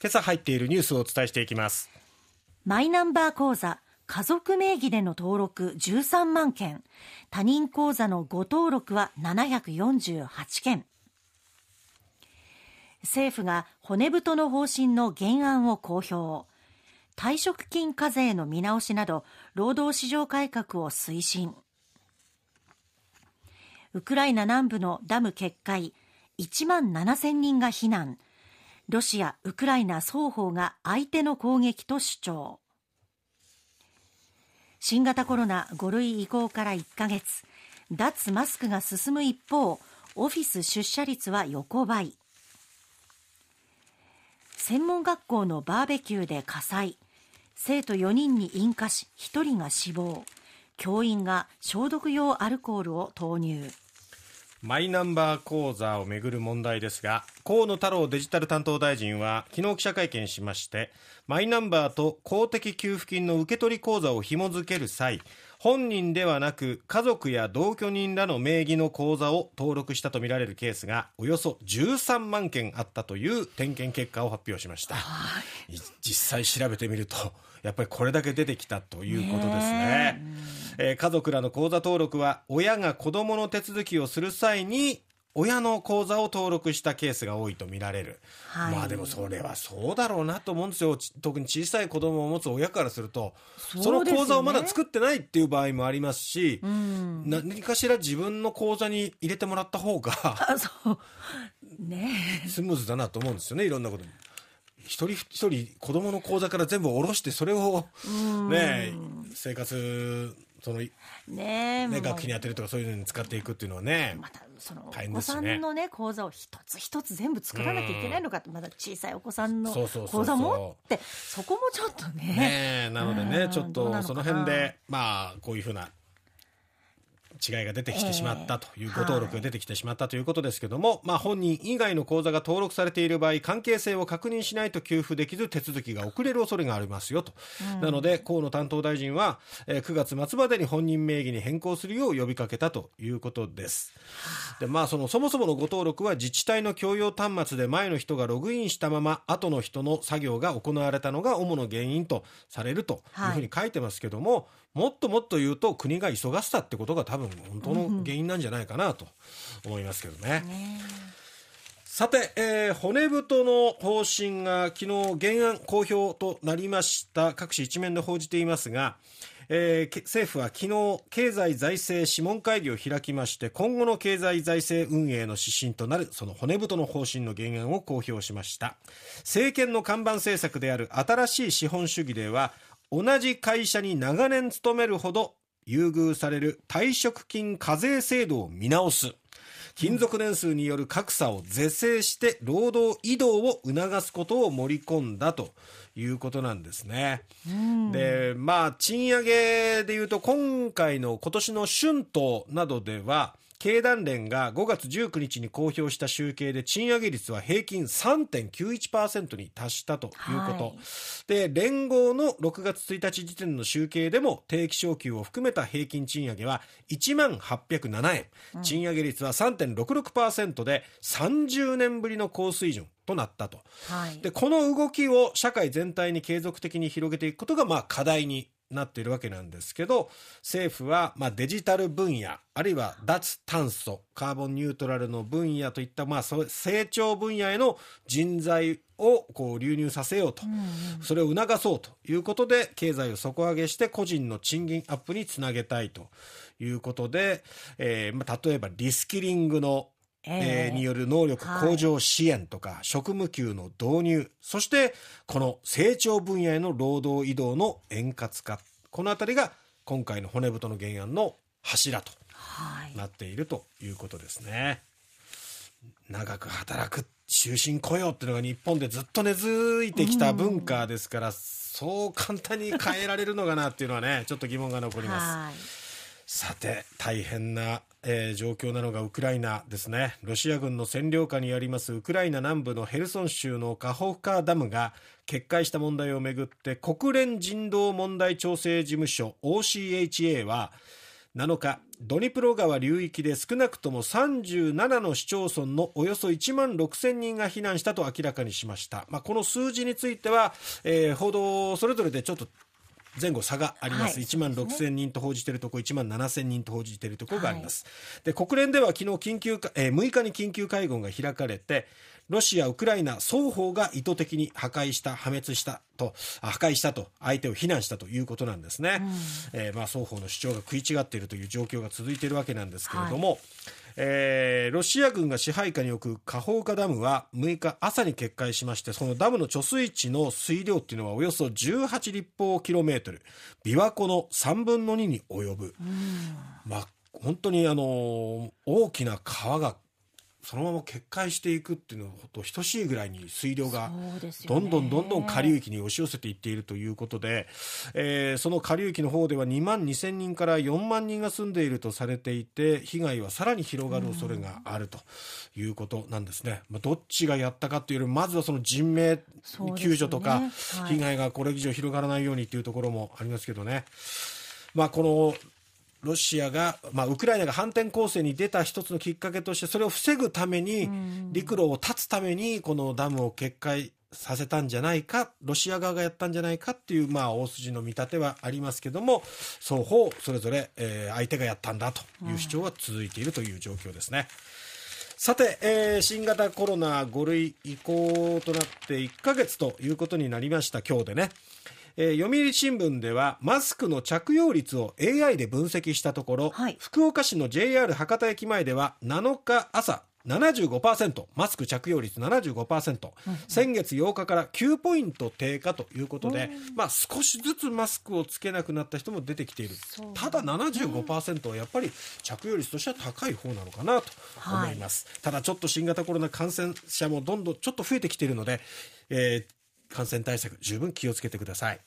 今朝入っているニュースをお伝えしていきます。マイナンバー口座家族名義での登録13万件。他人口座の誤登録は748件。政府が骨太の方針の原案を公表。退職金課税の見直しなど労働市場改革を推進。ウクライナ南部のダム決壊。1万7000人が避難。ロシア、ウクライナ双方が相手の攻撃と主張。新型コロナ5類移行から1ヶ月。脱マスクが進む一方オフィス出社率は横ばい。専門学校のバーベキューで火災。生徒4人に引火し1人が死亡。教員が消毒用アルコールを投入。マイナンバー口座をめぐる問題ですが河野太郎デジタル担当大臣は昨日記者会見しましてマイナンバーと公的給付金の受け取り口座を紐付ける際本人ではなく家族や同居人らの名義の口座を登録したとみられるケースがおよそ13万件あったという点検結果を発表しました、実際調べてみるとやっぱりこれだけ出てきたということですね、えー、家族らの口座登録は親が子どもの手続きをする際に親の口座を登録したケースが多いと見られる、はい、まあでもそれはそうだろうなと思うんですよ。特に小さい子供を持つ親からするとその口座をまだ作ってないっていう場合もありますし、うん、何かしら自分の口座に入れてもらった方がね、スムーズだなと思うんですよねいろんなことに。一人一人子供の口座から全部下ろしてそれをね生活そのねね学費に充てるとかそういうのに使っていくっていうのはねまたそのお子さんのね口座を一つ一つ全部作らなきゃいけないのかまだ小さいお子さんの口座持ってそこもちょっとね。ねなのでねちょっとその辺でまあこういうふうな違いが出てきてしまったという、ご登録が出てきてしまったということですけども、まあ、本人以外の口座が登録されている場合関係性を確認しないと給付できず手続きが遅れる恐れがありますよと、うん、なので河野担当大臣は、えー、9月末までに本人名義に変更するよう呼びかけたということです。で、まあ、そのそもそものご登録は自治体の共用端末で前の人がログインしたまま後の人の作業が行われたのが主な原因とされるというふうに書いてますけども、はいもっともっと言うと国が急がせたってことが多分本当の原因なんじゃないかなと思いますけどね。さて、えー、骨太の方針が昨日原案公表となりました。各紙一面で報じていますが、えー、政府は昨日経済財政諮問会議を開きまして今後の経済財政運営の指針となるその骨太の方針の原案を公表しました。政権の看板政策である新しい資本主義では同じ会社に長年勤めるほど優遇される退職金課税制度を見直す勤続年数による格差を是正して労働移動を促すことを盛り込んだということなんですね。で、まあ、賃上げでいうと、今回の今年の春闘などでは、経団連が5月19日に公表した集計で賃上げ率は平均3.91%に達したということ、はい、で連合の6月1日時点の集計でも定期昇給を含めた平均賃上げは1万807円、うん、賃上げ率は3.66%で30年ぶりの高水準となったと、はい、でこの動きを社会全体に継続的に広げていくことがまあ課題になっているわけなんですけど政府はまあデジタル分野あるいは脱炭素カーボンニュートラルの分野といったまあ成長分野への人材をこう流入させようと、それを促そうということで経済を底上げして個人の賃金アップにつなげたいということで、えーまあ、例えばリスキリングのえー、による能力向上支援とか、はい、職務給の導入そしてこの成長分野への労働移動の円滑化。この辺りが今回の骨太の原案の柱となっているということですね。はい、長く働く終身雇用っていうのが日本でずっと根付いてきた文化ですから、そう簡単に変えられるのかなっていうのはねちょっと疑問が残ります。さて大変な、えー、状況なのがウクライナですね。ロシア軍の占領下にありますウクライナ南部のヘルソン州のカホフカダムが決壊した問題をめぐって国連人道問題調整事務所 OCHA は7日ドニプロ川流域で少なくとも37の市町村のおよそ1万6000人が避難したと明らかにしました、まあ、この数字については、えー、報道それぞれでちょっと前後差があります。はい、1万6000人と報じているところ、1万7000人と報じているところがあります。はい、で、国連では昨日緊急、えー、6日に緊急会合が開かれて、ロシア、ウクライナ双方が意図的に破壊した、破滅したと、破壊したと、相手を非難したということなんですね。うん、えー、まあ、双方の主張が食い違っているという状況が続いているわけなんですけれども、はいえー、ロシア軍が支配下に置くカホウカダムは6日朝に決壊しましてそのダムの貯水池の水量っていうのはおよそ18立方キロメートル。琵琶湖の3分の2に及ぶ、まあ本当にあの大きな川がそのまま決壊していくっていうのと等しいぐらいに水量がどんどんどんどん下流域に押し寄せていっているということで、えー、その下流域の方では2万2000人から4万人が住んでいるとされていて被害はさらに広がる恐れがあるということなんですね、まあ、どっちがやったかというよりまずはその人命救助とか、被害がこれ以上広がらないようにというところもありますけどね。まあ、このロシアが、まあ、ウクライナが反転攻勢に出た一つのきっかけとしてそれを防ぐために陸路を断つためにこのダムを決壊させたんじゃないかロシア側がやったんじゃないかっていう、まあ、大筋の見立てはありますけども双方それぞれ、えー、相手がやったんだという主張は続いているという状況ですね。さて、えー、新型コロナ5類移行となって1ヶ月ということになりました今日でね。えー、読売新聞ではマスクの着用率を AI で分析したところ、はい、福岡市の JR 博多駅前では7日朝75%マスク着用率75%、うん、先月8日から9ポイント低下ということで、まあ、少しずつマスクをつけなくなった人も出てきている。ただ75%はやっぱり着用率としては高い方なのかなと思います、はい、ただちょっと新型コロナ感染者もどんどんちょっと増えてきているので、えー、感染対策十分気をつけてください